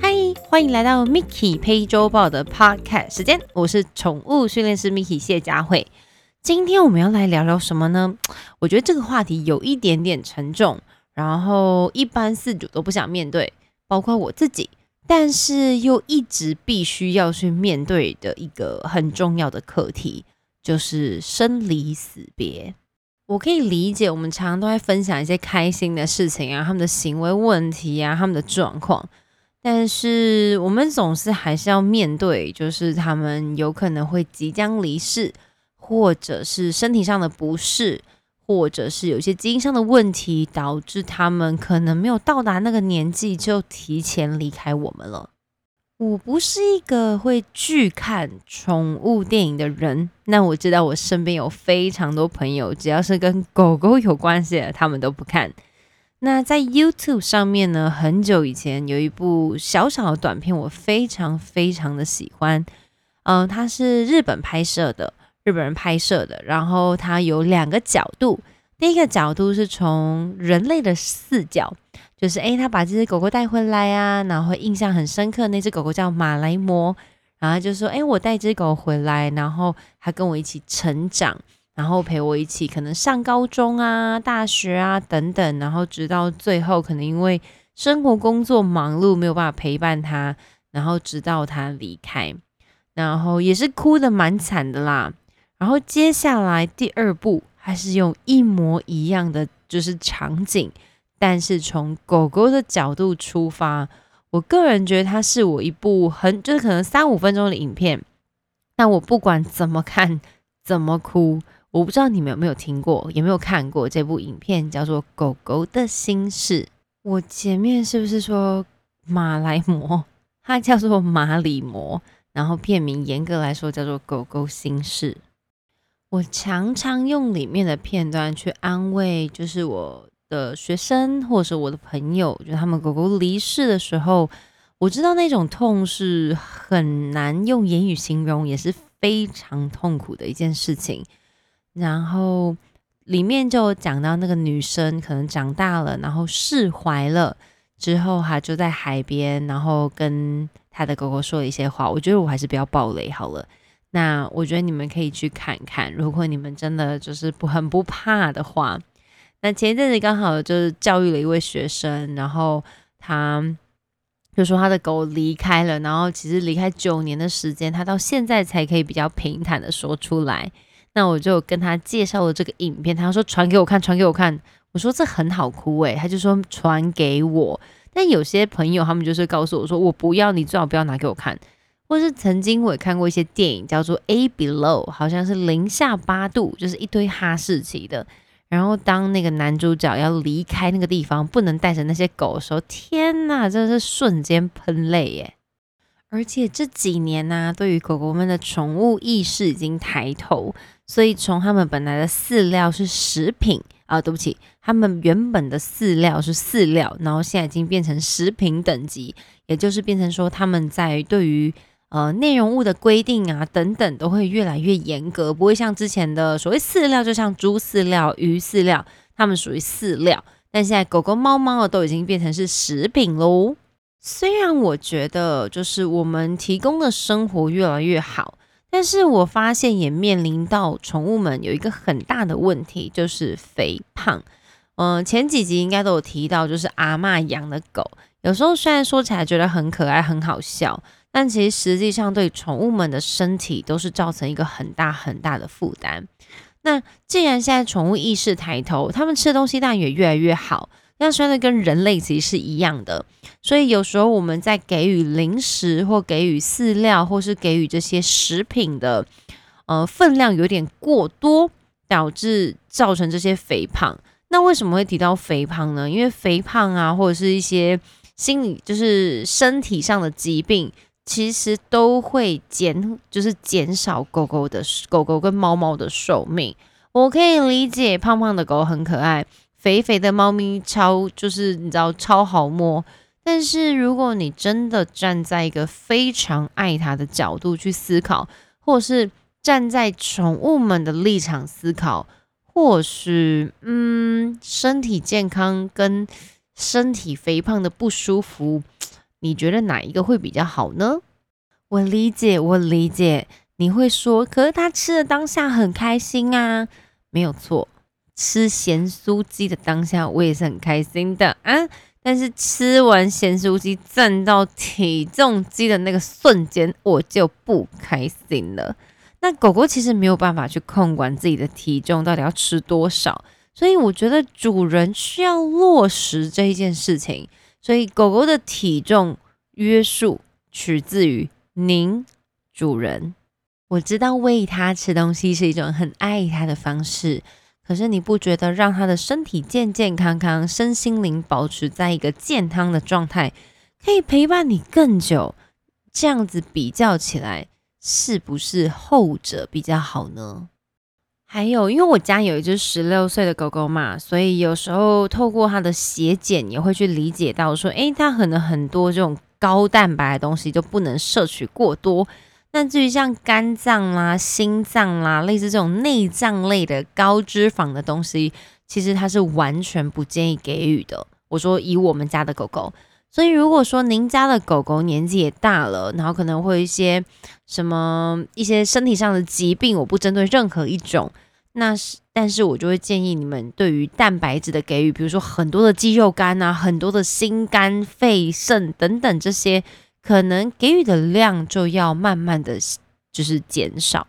嗨，欢迎来到 Miki 配周报的 Podcast 时间，我是宠物训练师 Miki 谢佳慧。今天我们要来聊聊什么呢？我觉得这个话题有一点点沉重，然后一般饲主都不想面对，包括我自己，但是又一直必须要去面对的一个很重要的课题，就是生离死别。我可以理解，我们常常都在分享一些开心的事情啊，他们的行为问题啊，他们的状况，但是我们总是还是要面对，就是他们有可能会即将离世。或者是身体上的不适，或者是有些基因上的问题，导致他们可能没有到达那个年纪就提前离开我们了。我不是一个会拒看宠物电影的人，那我知道我身边有非常多朋友，只要是跟狗狗有关系的，他们都不看。那在 YouTube 上面呢，很久以前有一部小小的短片，我非常非常的喜欢。嗯，它是日本拍摄的。日本人拍摄的，然后它有两个角度。第一个角度是从人类的视角，就是诶，他把这只狗狗带回来啊，然后印象很深刻。那只狗狗叫马来貘，然后就说：诶，我带只狗回来，然后它跟我一起成长，然后陪我一起可能上高中啊、大学啊等等，然后直到最后，可能因为生活工作忙碌，没有办法陪伴它，然后直到它离开，然后也是哭的蛮惨的啦。然后接下来第二步还是用一模一样的就是场景，但是从狗狗的角度出发。我个人觉得它是我一部很就是可能三五分钟的影片，但我不管怎么看怎么哭。我不知道你们有没有听过，有没有看过这部影片，叫做《狗狗的心事》。我前面是不是说马来魔？它叫做马里魔，然后片名严格来说叫做《狗狗心事》。我常常用里面的片段去安慰，就是我的学生或者是我的朋友，就他们狗狗离世的时候，我知道那种痛是很难用言语形容，也是非常痛苦的一件事情。然后里面就讲到那个女生可能长大了，然后释怀了之后，哈，就在海边，然后跟他的狗狗说了一些话。我觉得我还是不要暴雷好了。那我觉得你们可以去看看，如果你们真的就是不很不怕的话。那前一阵子刚好就是教育了一位学生，然后他就说他的狗离开了，然后其实离开九年的时间，他到现在才可以比较平坦的说出来。那我就跟他介绍了这个影片，他说传给我看，传给我看。我说这很好哭诶，他就说传给我。但有些朋友他们就是告诉我说我不要，你最好不要拿给我看。或是曾经我也看过一些电影，叫做《A Below》，好像是零下八度，就是一堆哈士奇的。然后当那个男主角要离开那个地方，不能带着那些狗的时候，天呐，真的是瞬间喷泪耶！而且这几年呢，对于狗狗们的宠物意识已经抬头，所以从他们本来的饲料是食品啊，对不起，他们原本的饲料是饲料，然后现在已经变成食品等级，也就是变成说他们在对于呃，内容物的规定啊，等等都会越来越严格，不会像之前的所谓饲料，就像猪饲料、鱼饲料，它们属于饲料。但现在狗狗、猫猫都已经变成是食品喽。虽然我觉得就是我们提供的生活越来越好，但是我发现也面临到宠物们有一个很大的问题，就是肥胖。嗯，前几集应该都有提到，就是阿妈养的狗，有时候虽然说起来觉得很可爱、很好笑。但其实实际上对宠物们的身体都是造成一个很大很大的负担。那既然现在宠物意识抬头，他们吃的东西当然也越来越好，那虽然跟人类其实是一样的，所以有时候我们在给予零食或给予饲料或是给予这些食品的，呃，分量有点过多，导致造成这些肥胖。那为什么会提到肥胖呢？因为肥胖啊，或者是一些心理，就是身体上的疾病。其实都会减，就是减少狗狗的狗狗跟猫猫的寿命。我可以理解，胖胖的狗很可爱，肥肥的猫咪超就是你知道超好摸。但是如果你真的站在一个非常爱它的角度去思考，或是站在宠物们的立场思考，或许嗯，身体健康跟身体肥胖的不舒服，你觉得哪一个会比较好呢？我理解，我理解，你会说，可是他吃的当下很开心啊，没有错，吃咸酥鸡的当下我也是很开心的啊。但是吃完咸酥鸡站到体重机的那个瞬间，我就不开心了。那狗狗其实没有办法去控管自己的体重到底要吃多少，所以我觉得主人需要落实这一件事情。所以狗狗的体重约束取自于您主人。我知道喂它吃东西是一种很爱它的方式。可是你不觉得让它的身体健健康康、身心灵保持在一个健康的状态，可以陪伴你更久？这样子比较起来，是不是后者比较好呢？还有，因为我家有一只十六岁的狗狗嘛，所以有时候透过它的血检，也会去理解到说，诶，它可能很多这种高蛋白的东西就不能摄取过多。那至于像肝脏啦、心脏啦，类似这种内脏类的高脂肪的东西，其实它是完全不建议给予的。我说以我们家的狗狗，所以如果说您家的狗狗年纪也大了，然后可能会有一些什么一些身体上的疾病，我不针对任何一种，那是但是我就会建议你们对于蛋白质的给予，比如说很多的肌肉肝啊，很多的心肝肺肾等等这些。可能给予的量就要慢慢的就是减少，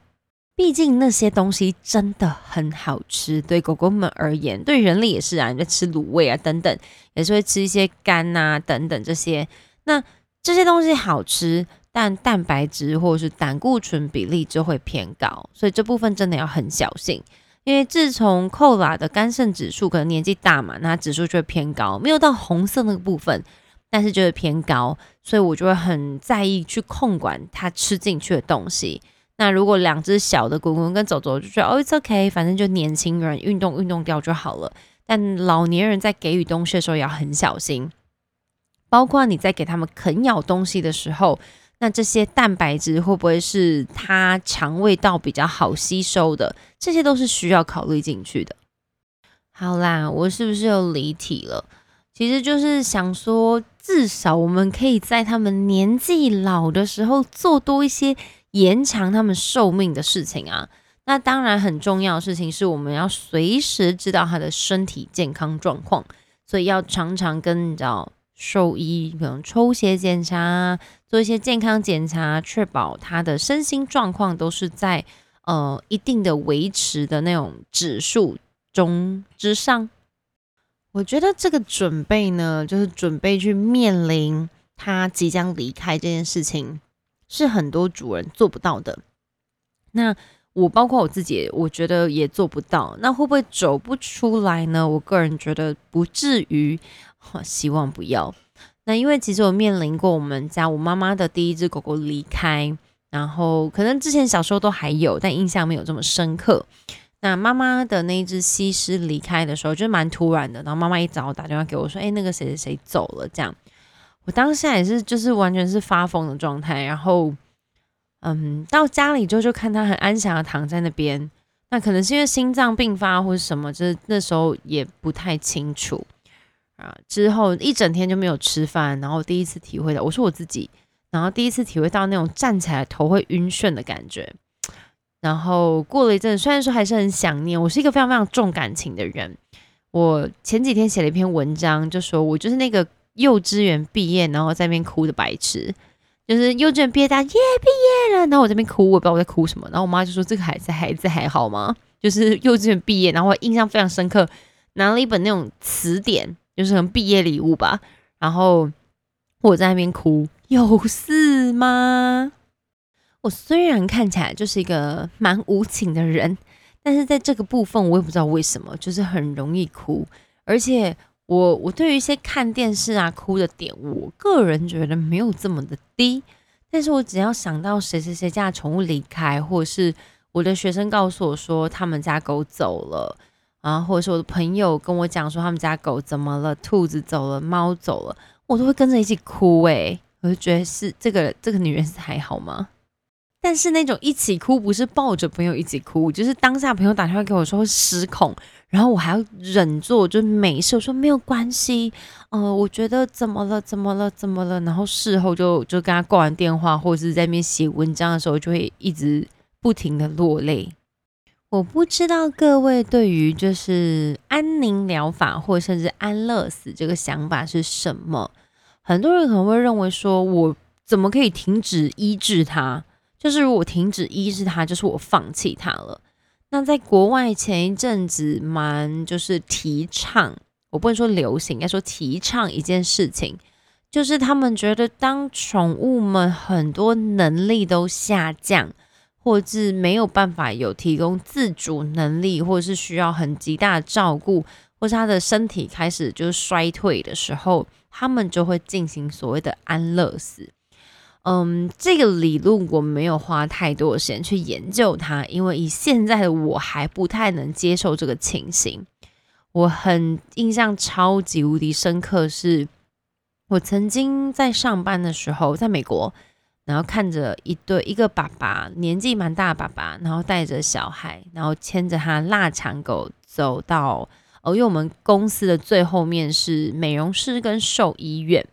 毕竟那些东西真的很好吃，对狗狗们而言，对人类也是啊，你在吃卤味啊等等，也是会吃一些肝呐等等这些。那这些东西好吃，但蛋白质或者是胆固醇比例就会偏高，所以这部分真的要很小心。因为自从寇拉的肝肾指数可能年纪大嘛，那指数就会偏高，没有到红色那个部分。但是就会偏高，所以我就会很在意去控管它吃进去的东西。那如果两只小的滚滚跟走走，就觉得哦，it's okay，反正就年轻人运动运动掉就好了。但老年人在给予东西的时候也要很小心，包括你在给他们啃咬东西的时候，那这些蛋白质会不会是它肠胃道比较好吸收的？这些都是需要考虑进去的。好啦，我是不是又离题了？其实就是想说，至少我们可以在他们年纪老的时候做多一些延长他们寿命的事情啊。那当然很重要的事情是，我们要随时知道他的身体健康状况，所以要常常跟你知道兽医可能抽血检查，做一些健康检查，确保他的身心状况都是在呃一定的维持的那种指数中之上。我觉得这个准备呢，就是准备去面临他即将离开这件事情，是很多主人做不到的。那我包括我自己，我觉得也做不到。那会不会走不出来呢？我个人觉得不至于，希望不要。那因为其实我面临过我们家我妈妈的第一只狗狗离开，然后可能之前小时候都还有，但印象没有这么深刻。那妈妈的那一只西施离开的时候，就蛮突然的。然后妈妈一早打电话给我说：“哎，那个谁谁谁走了。”这样，我当下也是，就是完全是发疯的状态。然后，嗯，到家里之后就看他很安详的躺在那边。那可能是因为心脏病发或者什么，就是那时候也不太清楚啊。之后一整天就没有吃饭，然后第一次体会到，我说我自己，然后第一次体会到那种站起来头会晕眩的感觉。然后过了一阵，虽然说还是很想念，我是一个非常非常重感情的人。我前几天写了一篇文章，就说我就是那个幼稚园毕业然后在那边哭的白痴，就是幼稚园毕业大耶毕业了，然后我这边哭，我不知道我在哭什么。然后我妈就说：“这个孩子孩子还好吗？”就是幼稚园毕业，然后我印象非常深刻，拿了一本那种词典，就是很毕业礼物吧。然后我在那边哭，有事吗？我虽然看起来就是一个蛮无情的人，但是在这个部分我也不知道为什么，就是很容易哭。而且我我对于一些看电视啊哭的点，我个人觉得没有这么的低。但是我只要想到谁谁谁家的宠物离开，或者是我的学生告诉我说他们家狗走了啊，或者是我的朋友跟我讲说他们家狗怎么了，兔子走了，猫走了，我都会跟着一起哭。诶，我就觉得是这个这个女人是还好吗？但是那种一起哭不是抱着朋友一起哭，就是当下朋友打电话给我说会失控，然后我还要忍住，就没事，我说没有关系，呃，我觉得怎么了，怎么了，怎么了，然后事后就就跟他挂完电话，或者是在那边写文章的时候，就会一直不停的落泪。我不知道各位对于就是安宁疗法或者甚至安乐死这个想法是什么？很多人可能会认为说，我怎么可以停止医治他？就是如果停止医治它，就是我放弃它了。那在国外前一阵子蛮就是提倡，我不能说流行，应该说提倡一件事情，就是他们觉得当宠物们很多能力都下降，或是没有办法有提供自主能力，或者是需要很极大的照顾，或是他的身体开始就是衰退的时候，他们就会进行所谓的安乐死。嗯，这个理论我没有花太多的时间去研究它，因为以现在的我还不太能接受这个情形。我很印象超级无敌深刻，是我曾经在上班的时候，在美国，然后看着一对一个爸爸，年纪蛮大的爸爸，然后带着小孩，然后牵着他腊肠狗走到，哦，因为我们公司的最后面是美容师跟兽医院。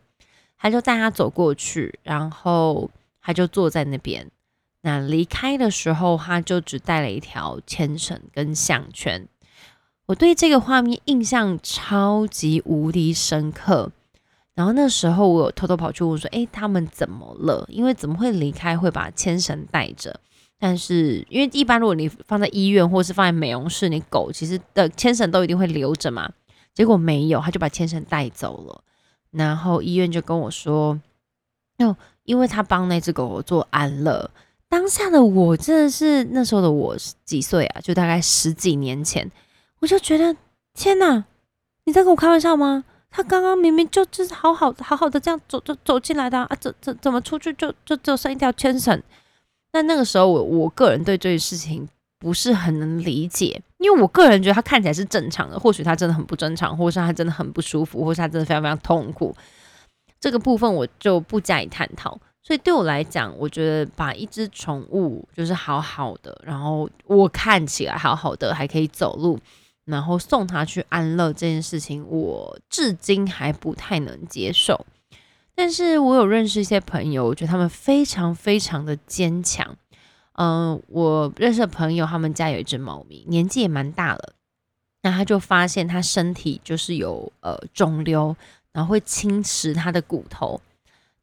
他就带他走过去，然后他就坐在那边。那离开的时候，他就只带了一条牵绳跟项圈。我对这个画面印象超级无敌深刻。然后那时候我有偷偷跑去问说：“诶，他们怎么了？因为怎么会离开会把牵绳带着？但是因为一般如果你放在医院或是放在美容室，你狗其实的牵绳都一定会留着嘛。结果没有，他就把牵绳带走了。”然后医院就跟我说：“哦，因为他帮那只狗狗做安乐。”当下的我真的是那时候的我几岁啊？就大概十几年前，我就觉得天哪，你在跟我开玩笑吗？他刚刚明明就就是好好好好的这样走走走进来的啊，怎怎怎么出去就就只有剩一条牵绳？那那个时候我我个人对这件事情。不是很能理解，因为我个人觉得他看起来是正常的，或许他真的很不正常，或是他真的很不舒服，或是他真的非常非常痛苦。这个部分我就不加以探讨。所以对我来讲，我觉得把一只宠物就是好好的，然后我看起来好好的，还可以走路，然后送他去安乐这件事情，我至今还不太能接受。但是我有认识一些朋友，我觉得他们非常非常的坚强。嗯，我认识的朋友，他们家有一只猫咪，年纪也蛮大了。那他就发现他身体就是有呃肿瘤，然后会侵蚀他的骨头。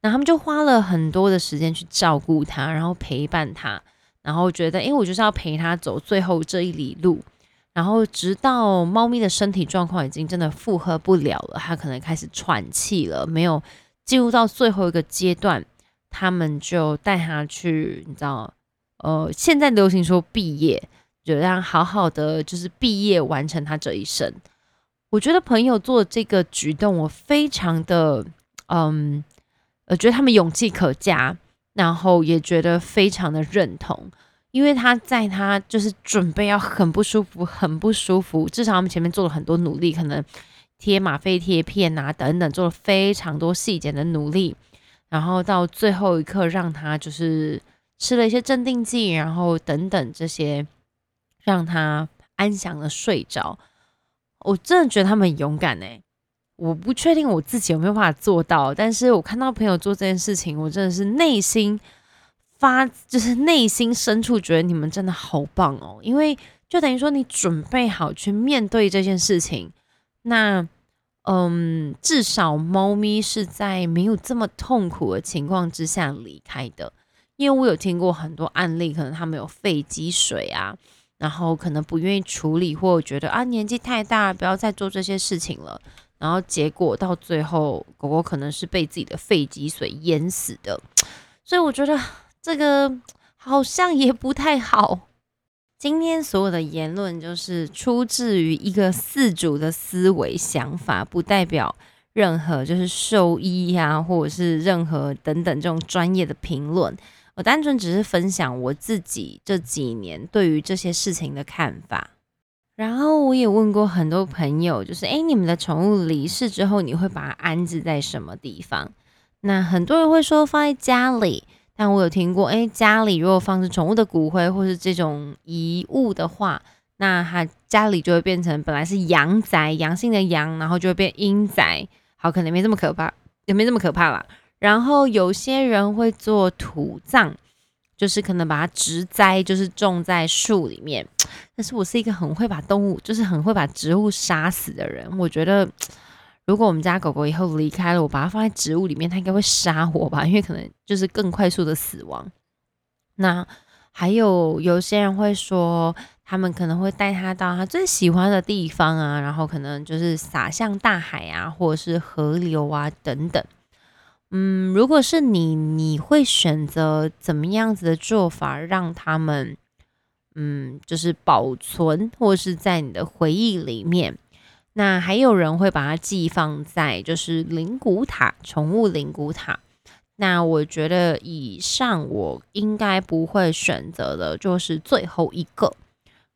那他们就花了很多的时间去照顾他，然后陪伴他，然后觉得，哎，我就是要陪他走最后这一里路。然后直到猫咪的身体状况已经真的负荷不了了，它可能开始喘气了，没有进入到最后一个阶段，他们就带它去，你知道。呃，现在流行说毕业，就让好好的就是毕业完成他这一生。我觉得朋友做这个举动，我非常的嗯，呃，觉得他们勇气可嘉，然后也觉得非常的认同，因为他在他就是准备要很不舒服、很不舒服，至少他们前面做了很多努力，可能贴吗啡贴片啊等等，做了非常多细节的努力，然后到最后一刻让他就是。吃了一些镇定剂，然后等等这些，让他安详的睡着。我真的觉得他们很勇敢哎！我不确定我自己有没有办法做到，但是我看到朋友做这件事情，我真的是内心发，就是内心深处觉得你们真的好棒哦！因为就等于说你准备好去面对这件事情，那嗯，至少猫咪是在没有这么痛苦的情况之下离开的。因为我有听过很多案例，可能他们有肺积水啊，然后可能不愿意处理，或者觉得啊年纪太大，不要再做这些事情了，然后结果到最后，狗狗可能是被自己的肺积水淹死的，所以我觉得这个好像也不太好。今天所有的言论就是出自于一个饲主的思维想法，不代表任何就是兽医呀，或者是任何等等这种专业的评论。我单纯只是分享我自己这几年对于这些事情的看法，然后我也问过很多朋友，就是诶，你们的宠物离世之后，你会把它安置在什么地方？那很多人会说放在家里，但我有听过，哎，家里如果放置宠物的骨灰或是这种遗物的话，那它家里就会变成本来是阳宅，阳性的阳，然后就会变阴宅。好，可能没这么可怕，也没这么可怕啦。然后有些人会做土葬，就是可能把它植栽，就是种在树里面。但是我是一个很会把动物，就是很会把植物杀死的人。我觉得，如果我们家狗狗以后离开了，我把它放在植物里面，它应该会杀我吧？因为可能就是更快速的死亡。那还有有些人会说，他们可能会带它到他最喜欢的地方啊，然后可能就是撒向大海啊，或者是河流啊等等。嗯，如果是你，你会选择怎么样子的做法，让他们，嗯，就是保存，或是在你的回忆里面？那还有人会把它寄放在就是灵骨塔，宠物灵骨塔。那我觉得以上我应该不会选择的，就是最后一个。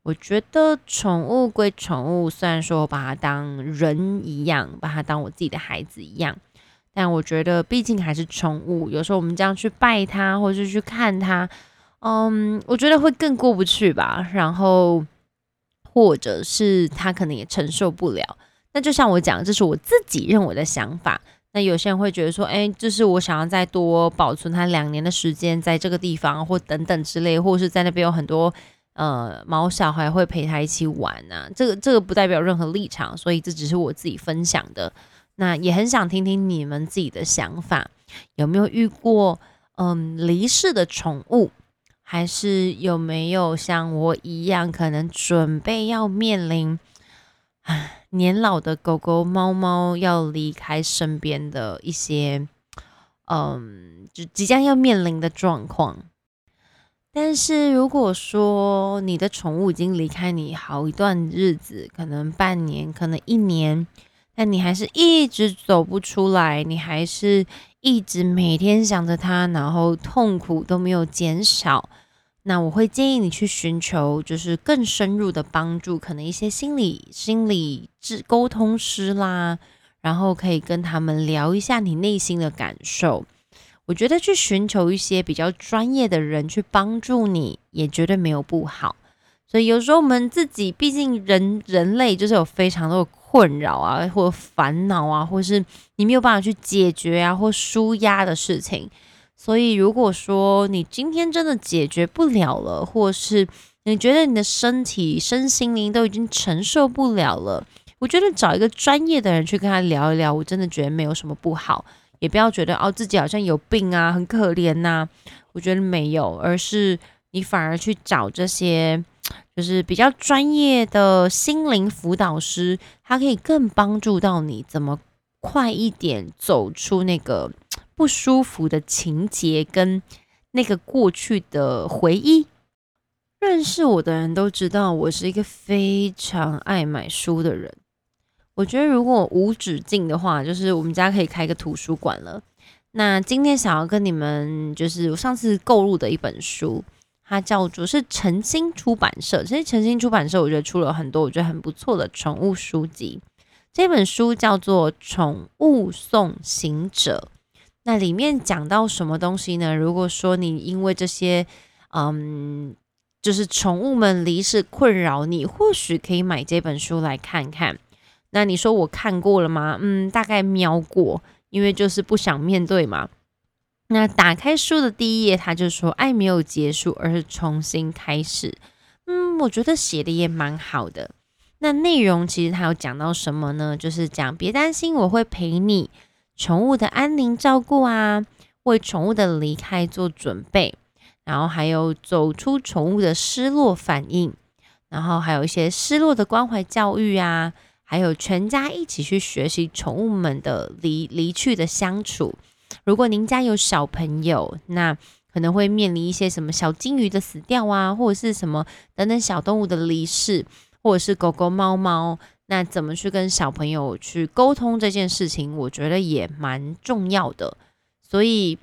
我觉得宠物归宠物，虽然说我把它当人一样，把它当我自己的孩子一样。但我觉得，毕竟还是宠物，有时候我们这样去拜它，或者是去看它，嗯，我觉得会更过不去吧。然后，或者是它可能也承受不了。那就像我讲，这是我自己认为的想法。那有些人会觉得说，哎，就是我想要再多保存它两年的时间，在这个地方或等等之类，或者是在那边有很多呃毛小孩会陪它一起玩呐。这个这个不代表任何立场，所以这只是我自己分享的。那也很想听听你们自己的想法，有没有遇过嗯离世的宠物，还是有没有像我一样，可能准备要面临啊年老的狗狗、猫猫要离开身边的一些嗯，就即将要面临的状况。但是如果说你的宠物已经离开你好一段日子，可能半年，可能一年。但你还是一直走不出来，你还是一直每天想着他，然后痛苦都没有减少。那我会建议你去寻求就是更深入的帮助，可能一些心理心理治沟通师啦，然后可以跟他们聊一下你内心的感受。我觉得去寻求一些比较专业的人去帮助你，也绝对没有不好。所以有时候我们自己，毕竟人人类就是有非常多的困扰啊，或者烦恼啊，或是你没有办法去解决啊，或舒压的事情。所以如果说你今天真的解决不了了，或是你觉得你的身体、身心灵都已经承受不了了，我觉得找一个专业的人去跟他聊一聊，我真的觉得没有什么不好。也不要觉得哦自己好像有病啊，很可怜呐。我觉得没有，而是你反而去找这些。就是比较专业的心灵辅导师，他可以更帮助到你，怎么快一点走出那个不舒服的情节跟那个过去的回忆。认识我的人都知道，我是一个非常爱买书的人。我觉得如果无止境的话，就是我们家可以开个图书馆了。那今天想要跟你们，就是我上次购入的一本书。它叫做是诚心出版社，其实诚心出版社我觉得出了很多我觉得很不错的宠物书籍。这本书叫做《宠物送行者》，那里面讲到什么东西呢？如果说你因为这些，嗯，就是宠物们离世困扰你，或许可以买这本书来看看。那你说我看过了吗？嗯，大概瞄过，因为就是不想面对嘛。那打开书的第一页，他就说：“爱没有结束，而是重新开始。”嗯，我觉得写的也蛮好的。那内容其实他有讲到什么呢？就是讲别担心，我会陪你，宠物的安宁照顾啊，为宠物的离开做准备，然后还有走出宠物的失落反应，然后还有一些失落的关怀教育啊，还有全家一起去学习宠物们的离离去的相处。如果您家有小朋友，那可能会面临一些什么小金鱼的死掉啊，或者是什么等等小动物的离世，或者是狗狗、猫猫，那怎么去跟小朋友去沟通这件事情？我觉得也蛮重要的。所以，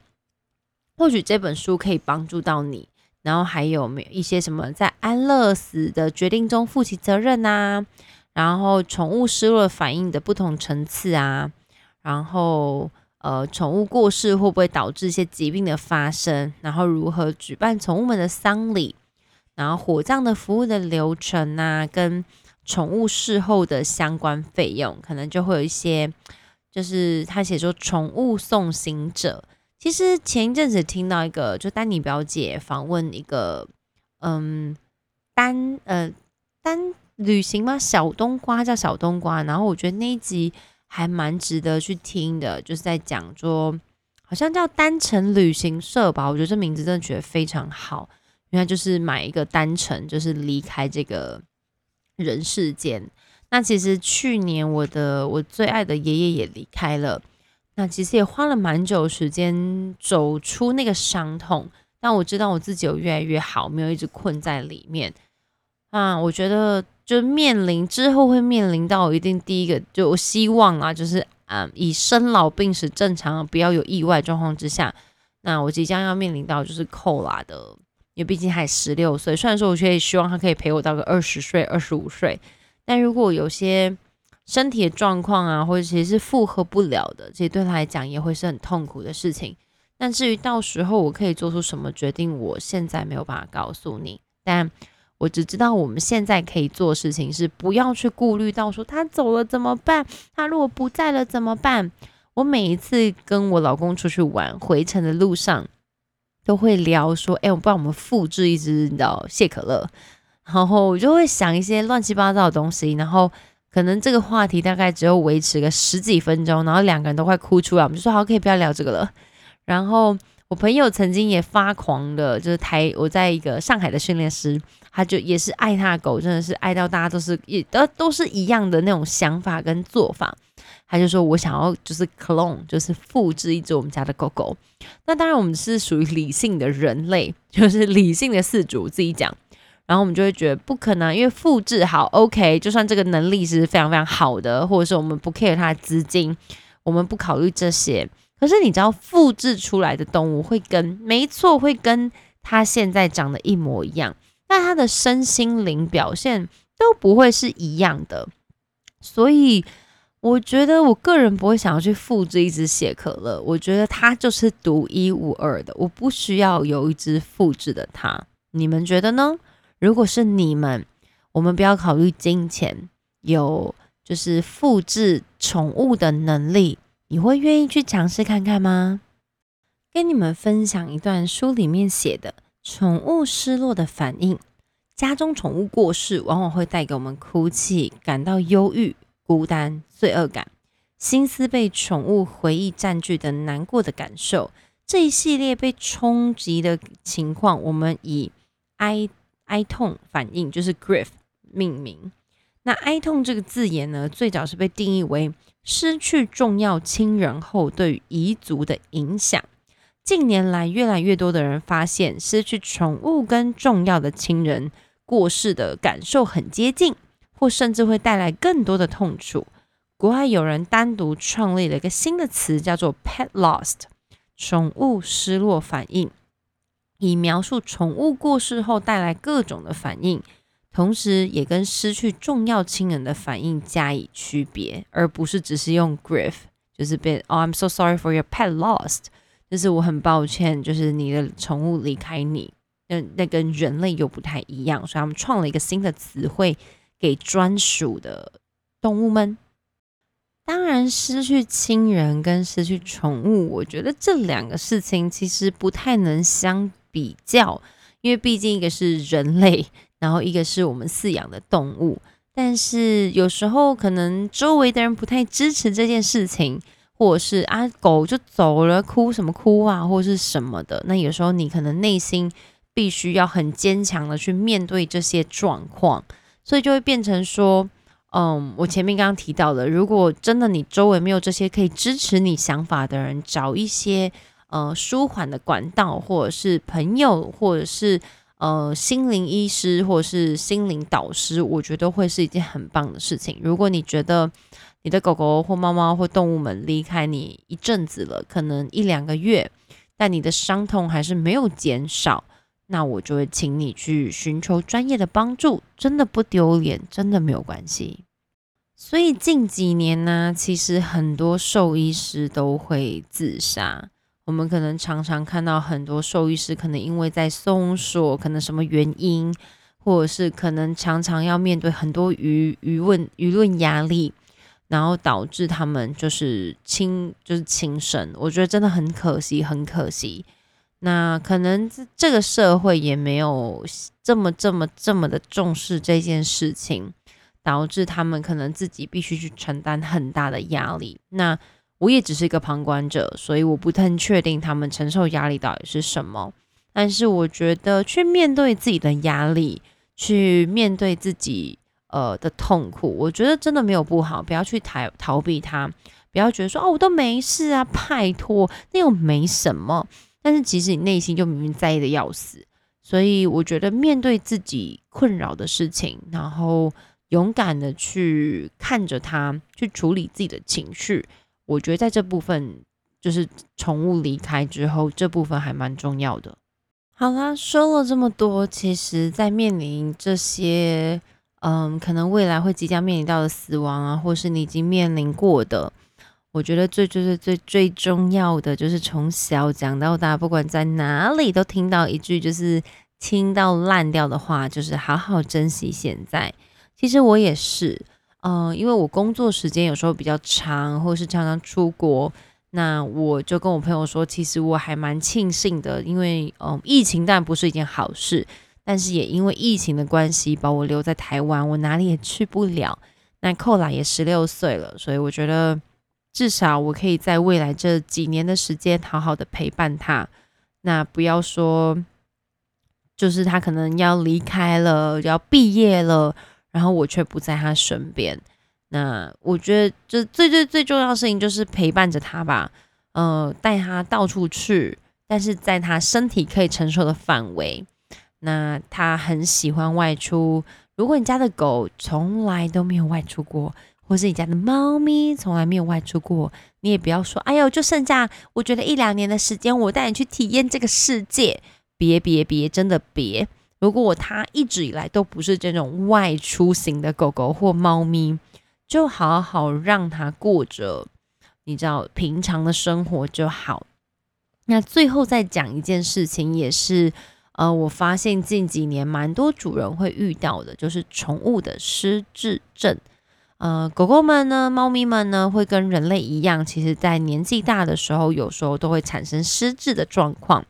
或许这本书可以帮助到你。然后还有没有一些什么在安乐死的决定中负起责任啊？然后宠物失落反应的不同层次啊？然后。呃，宠物过世会不会导致一些疾病的发生？然后如何举办宠物们的丧礼？然后火葬的服务的流程啊，跟宠物事后的相关费用，可能就会有一些，就是他写说宠物送行者。其实前一阵子听到一个，就丹尼表姐访问一个，嗯，单呃单旅行吗？小冬瓜叫小冬瓜，然后我觉得那一集。还蛮值得去听的，就是在讲说，好像叫单程旅行社吧。我觉得这名字真的取得非常好，原来就是买一个单程，就是离开这个人世间。那其实去年我的我最爱的爷爷也离开了，那其实也花了蛮久时间走出那个伤痛。但我知道我自己有越来越好，没有一直困在里面。啊，我觉得。就面临之后会面临到一定第一个，就我希望啊，就是啊，以生老病死正常，不要有意外状况之下，那我即将要面临到就是扣啦的，因为毕竟还十六岁。虽然说我却希望他可以陪我到个二十岁、二十五岁，但如果有些身体的状况啊，或者其实是负荷不了的，其实对他来讲也会是很痛苦的事情。但至于到时候我可以做出什么决定，我现在没有办法告诉你，但。我只知道我们现在可以做事情是不要去顾虑到说他走了怎么办，他如果不在了怎么办。我每一次跟我老公出去玩，回程的路上都会聊说，哎，我不知道我们复制一只你知道谢可乐，然后我就会想一些乱七八糟的东西，然后可能这个话题大概只有维持个十几分钟，然后两个人都快哭出来，我们就说好，可以不要聊这个了，然后。我朋友曾经也发狂的，就是台我在一个上海的训练师，他就也是爱他的狗，真的是爱到大家都是也都都是一样的那种想法跟做法。他就说我想要就是 clone，就是复制一只我们家的狗狗。那当然我们是属于理性的人类，就是理性的饲主自己讲，然后我们就会觉得不可能，因为复制好 OK，就算这个能力是非常非常好的，或者是我们不 care 它的资金，我们不考虑这些。可是你知道，复制出来的动物会跟没错，会跟它现在长得一模一样，但它的身心灵表现都不会是一样的。所以，我觉得我个人不会想要去复制一只血可乐，我觉得它就是独一无二的，我不需要有一只复制的它。你们觉得呢？如果是你们，我们不要考虑金钱，有就是复制宠物的能力。你会愿意去尝试看看吗？跟你们分享一段书里面写的宠物失落的反应。家中宠物过世，往往会带给我们哭泣、感到忧郁、孤单、罪恶感、心思被宠物回忆占据的难过的感受。这一系列被冲击的情况，我们以哀哀痛反应，就是 grief 命名。那哀痛这个字眼呢，最早是被定义为。失去重要亲人后对遗族的影响。近年来，越来越多的人发现，失去宠物跟重要的亲人过世的感受很接近，或甚至会带来更多的痛楚。国外有人单独创立了一个新的词，叫做 “pet lost”（ 宠物失落反应），以描述宠物过世后带来各种的反应。同时，也跟失去重要亲人的反应加以区别，而不是只是用 grief，就是被 oh I'm so sorry for your pet lost，就是我很抱歉，就是你的宠物离开你，那那跟人类又不太一样，所以他们创了一个新的词汇给专属的动物们。当然，失去亲人跟失去宠物，我觉得这两个事情其实不太能相比较，因为毕竟一个是人类。然后一个是我们饲养的动物，但是有时候可能周围的人不太支持这件事情，或者是啊狗就走了，哭什么哭啊，或者是什么的。那有时候你可能内心必须要很坚强的去面对这些状况，所以就会变成说，嗯，我前面刚刚提到的，如果真的你周围没有这些可以支持你想法的人，找一些呃舒缓的管道，或者是朋友，或者是。呃，心灵医师或者是心灵导师，我觉得会是一件很棒的事情。如果你觉得你的狗狗或猫猫或动物们离开你一阵子了，可能一两个月，但你的伤痛还是没有减少，那我就会请你去寻求专业的帮助，真的不丢脸，真的没有关系。所以近几年呢，其实很多兽医师都会自杀。我们可能常常看到很多兽医师，可能因为在松锁，可能什么原因，或者是可能常常要面对很多舆舆论舆论压力，然后导致他们就是轻就是轻生。我觉得真的很可惜，很可惜。那可能这个社会也没有这么这么这么的重视这件事情。导致他们可能自己必须去承担很大的压力。那我也只是一个旁观者，所以我不太确定他们承受压力到底是什么。但是我觉得去面对自己的压力，去面对自己呃的痛苦，我觉得真的没有不好。不要去逃逃避它，不要觉得说哦我都没事啊，拜托那又没什么。但是其实你内心就明明在意的要死。所以我觉得面对自己困扰的事情，然后。勇敢的去看着他，去处理自己的情绪。我觉得在这部分，就是宠物离开之后，这部分还蛮重要的。好啦，说了这么多，其实，在面临这些，嗯，可能未来会即将面临到的死亡啊，或是你已经面临过的，我觉得最最最最最重要的，就是从小讲到大，不管在哪里都听到一句，就是听到烂掉的话，就是好好珍惜现在。其实我也是，嗯，因为我工作时间有时候比较长，或是常常出国，那我就跟我朋友说，其实我还蛮庆幸的，因为嗯，疫情当然不是一件好事，但是也因为疫情的关系，把我留在台湾，我哪里也去不了。那寇拉也十六岁了，所以我觉得至少我可以在未来这几年的时间，好好的陪伴他。那不要说，就是他可能要离开了，要毕业了。然后我却不在他身边，那我觉得就最最最重要的事情就是陪伴着他吧，呃，带他到处去，但是在他身体可以承受的范围。那他很喜欢外出，如果你家的狗从来都没有外出过，或是你家的猫咪从来没有外出过，你也不要说，哎呦，就剩下我觉得一两年的时间，我带你去体验这个世界，别别别，真的别。如果它一直以来都不是这种外出型的狗狗或猫咪，就好好让它过着你知道平常的生活就好。那最后再讲一件事情，也是呃，我发现近几年蛮多主人会遇到的，就是宠物的失智症。呃，狗狗们呢，猫咪们呢，会跟人类一样，其实在年纪大的时候，有时候都会产生失智的状况。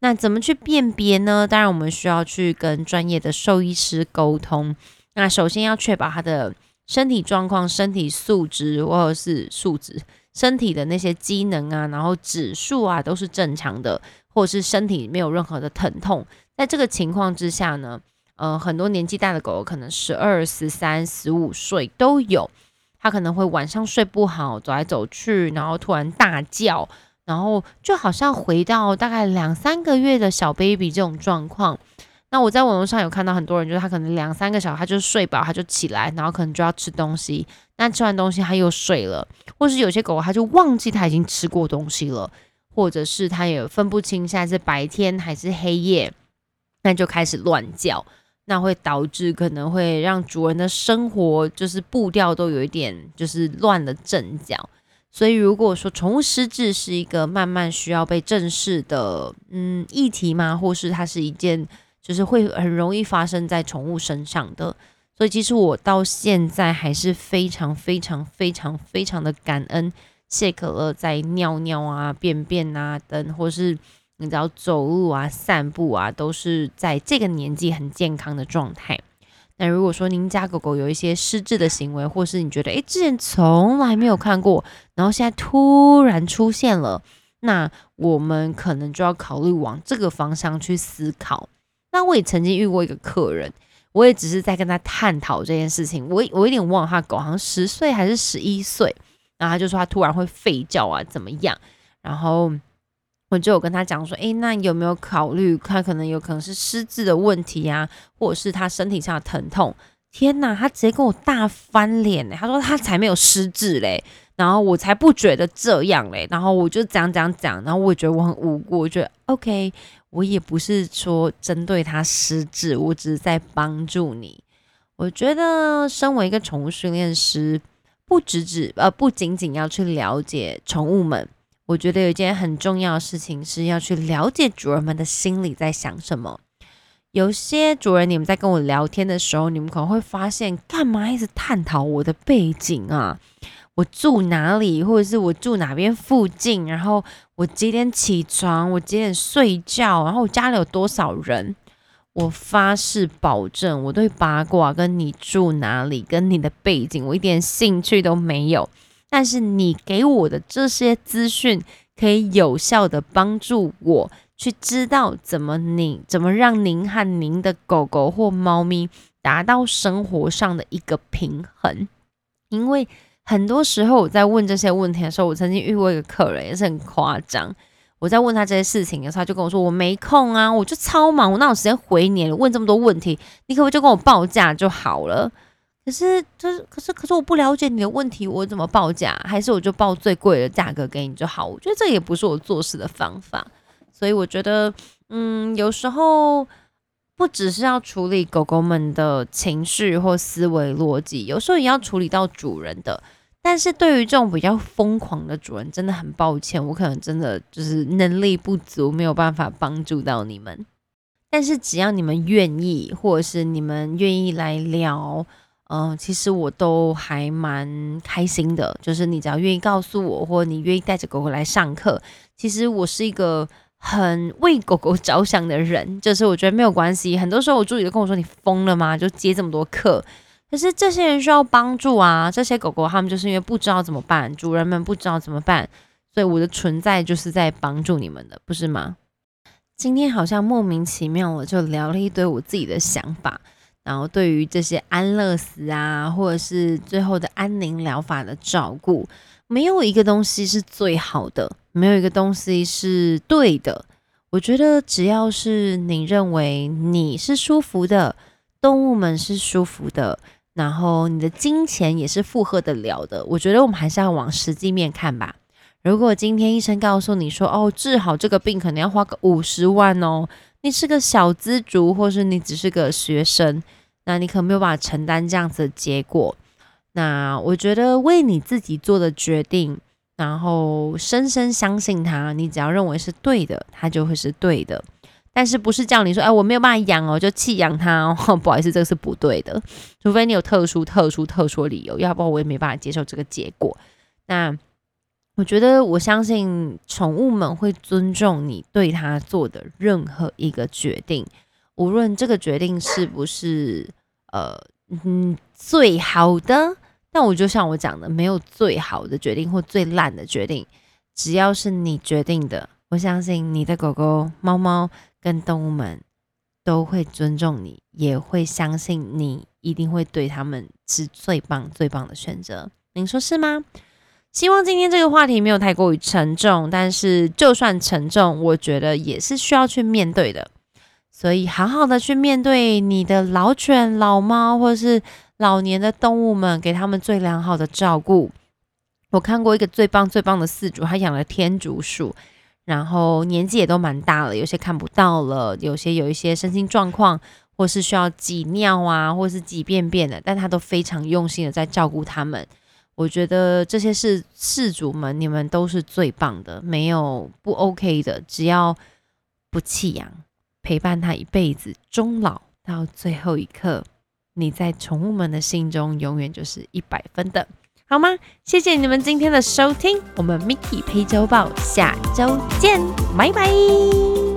那怎么去辨别呢？当然，我们需要去跟专业的兽医师沟通。那首先要确保它的身体状况、身体素质或者是素质、身体的那些机能啊，然后指数啊都是正常的，或者是身体没有任何的疼痛。在这个情况之下呢，呃，很多年纪大的狗狗可能十二、十三、十五岁都有，它可能会晚上睡不好，走来走去，然后突然大叫。然后就好像回到大概两三个月的小 baby 这种状况。那我在网络上有看到很多人，就是他可能两三个小时他就睡饱，他就起来，然后可能就要吃东西。那吃完东西他又睡了，或是有些狗他就忘记他已经吃过东西了，或者是它也分不清现在是白天还是黑夜，那就开始乱叫，那会导致可能会让主人的生活就是步调都有一点就是乱了阵脚。所以，如果说宠物失智是一个慢慢需要被正视的嗯议题吗？或是它是一件就是会很容易发生在宠物身上的？所以，其实我到现在还是非常非常非常非常的感恩谢可乐在尿尿啊、便便啊等，或是你知道走路啊、散步啊，都是在这个年纪很健康的状态。那如果说您家狗狗有一些失智的行为，或是你觉得诶之前从来没有看过，然后现在突然出现了，那我们可能就要考虑往这个方向去思考。那我也曾经遇过一个客人，我也只是在跟他探讨这件事情。我我有点忘了，他狗好像十岁还是十一岁，然后他就说他突然会吠叫啊，怎么样？然后。我就有跟他讲说，诶，那有没有考虑他可能有可能是失智的问题呀，或者是他身体上的疼痛？天哪，他直接跟我大翻脸呢。他说他才没有失智嘞，然后我才不觉得这样嘞。然后我就讲讲讲，然后我也觉得我很无辜，我觉得 OK，我也不是说针对他失智，我只是在帮助你。我觉得身为一个宠物训练师，不只只呃不仅仅要去了解宠物们，我觉得有一件很重要的事情是要去了解主人们的心里在想什么。有些主人，你们在跟我聊天的时候，你们可能会发现，干嘛一直探讨我的背景啊？我住哪里，或者是我住哪边附近？然后我几点起床？我几点睡觉？然后我家里有多少人？我发誓保证，我对八卦跟你住哪里、跟你的背景，我一点兴趣都没有。但是你给我的这些资讯，可以有效的帮助我。去知道怎么您怎么让您和您的狗狗或猫咪达到生活上的一个平衡，因为很多时候我在问这些问题的时候，我曾经遇过一个客人也是很夸张。我在问他这些事情的时候，他就跟我说：“我没空啊，我就超忙，我哪有时间回你？问这么多问题，你可不可以就跟我报价就好了？”可是，这可是可是我不了解你的问题，我怎么报价？还是我就报最贵的价格给你就好？我觉得这也不是我做事的方法。所以我觉得，嗯，有时候不只是要处理狗狗们的情绪或思维逻辑，有时候也要处理到主人的。但是对于这种比较疯狂的主人，真的很抱歉，我可能真的就是能力不足，没有办法帮助到你们。但是只要你们愿意，或者是你们愿意来聊，嗯，其实我都还蛮开心的。就是你只要愿意告诉我，或你愿意带着狗狗来上课，其实我是一个。很为狗狗着想的人，就是我觉得没有关系。很多时候我助理都跟我说：“你疯了吗？就接这么多课？”可是这些人需要帮助啊！这些狗狗他们就是因为不知道怎么办，主人们不知道怎么办，所以我的存在就是在帮助你们的，不是吗？今天好像莫名其妙我，就聊了一堆我自己的想法，然后对于这些安乐死啊，或者是最后的安宁疗法的照顾。没有一个东西是最好的，没有一个东西是对的。我觉得只要是你认为你是舒服的，动物们是舒服的，然后你的金钱也是负荷得了的。我觉得我们还是要往实际面看吧。如果今天医生告诉你说，哦，治好这个病可能要花个五十万哦，你是个小资族，或是你只是个学生，那你可没有办法承担这样子的结果。那我觉得为你自己做的决定，然后深深相信他，你只要认为是对的，他就会是对的。但是不是叫你说，哎，我没有办法养哦，就弃养它哦？不好意思，这个是不对的，除非你有特殊、特殊、特殊理由，要不然我也没办法接受这个结果。那我觉得，我相信宠物们会尊重你对它做的任何一个决定，无论这个决定是不是呃。嗯，最好的，但我就像我讲的，没有最好的决定或最烂的决定，只要是你决定的，我相信你的狗狗、猫猫跟动物们都会尊重你，也会相信你一定会对他们是最棒、最棒的选择。您说是吗？希望今天这个话题没有太过于沉重，但是就算沉重，我觉得也是需要去面对的。所以，好好的去面对你的老犬、老猫，或者是老年的动物们，给他们最良好的照顾。我看过一个最棒、最棒的饲主，他养了天竺鼠，然后年纪也都蛮大了，有些看不到了，有些有一些身心状况，或是需要挤尿啊，或是挤便便的，但他都非常用心的在照顾他们。我觉得这些是饲主们，你们都是最棒的，没有不 OK 的，只要不弃养。陪伴他一辈子，终老到最后一刻，你在宠物们的心中永远就是一百分的，好吗？谢谢你们今天的收听，我们 Mickey 陪周报下周见，拜拜。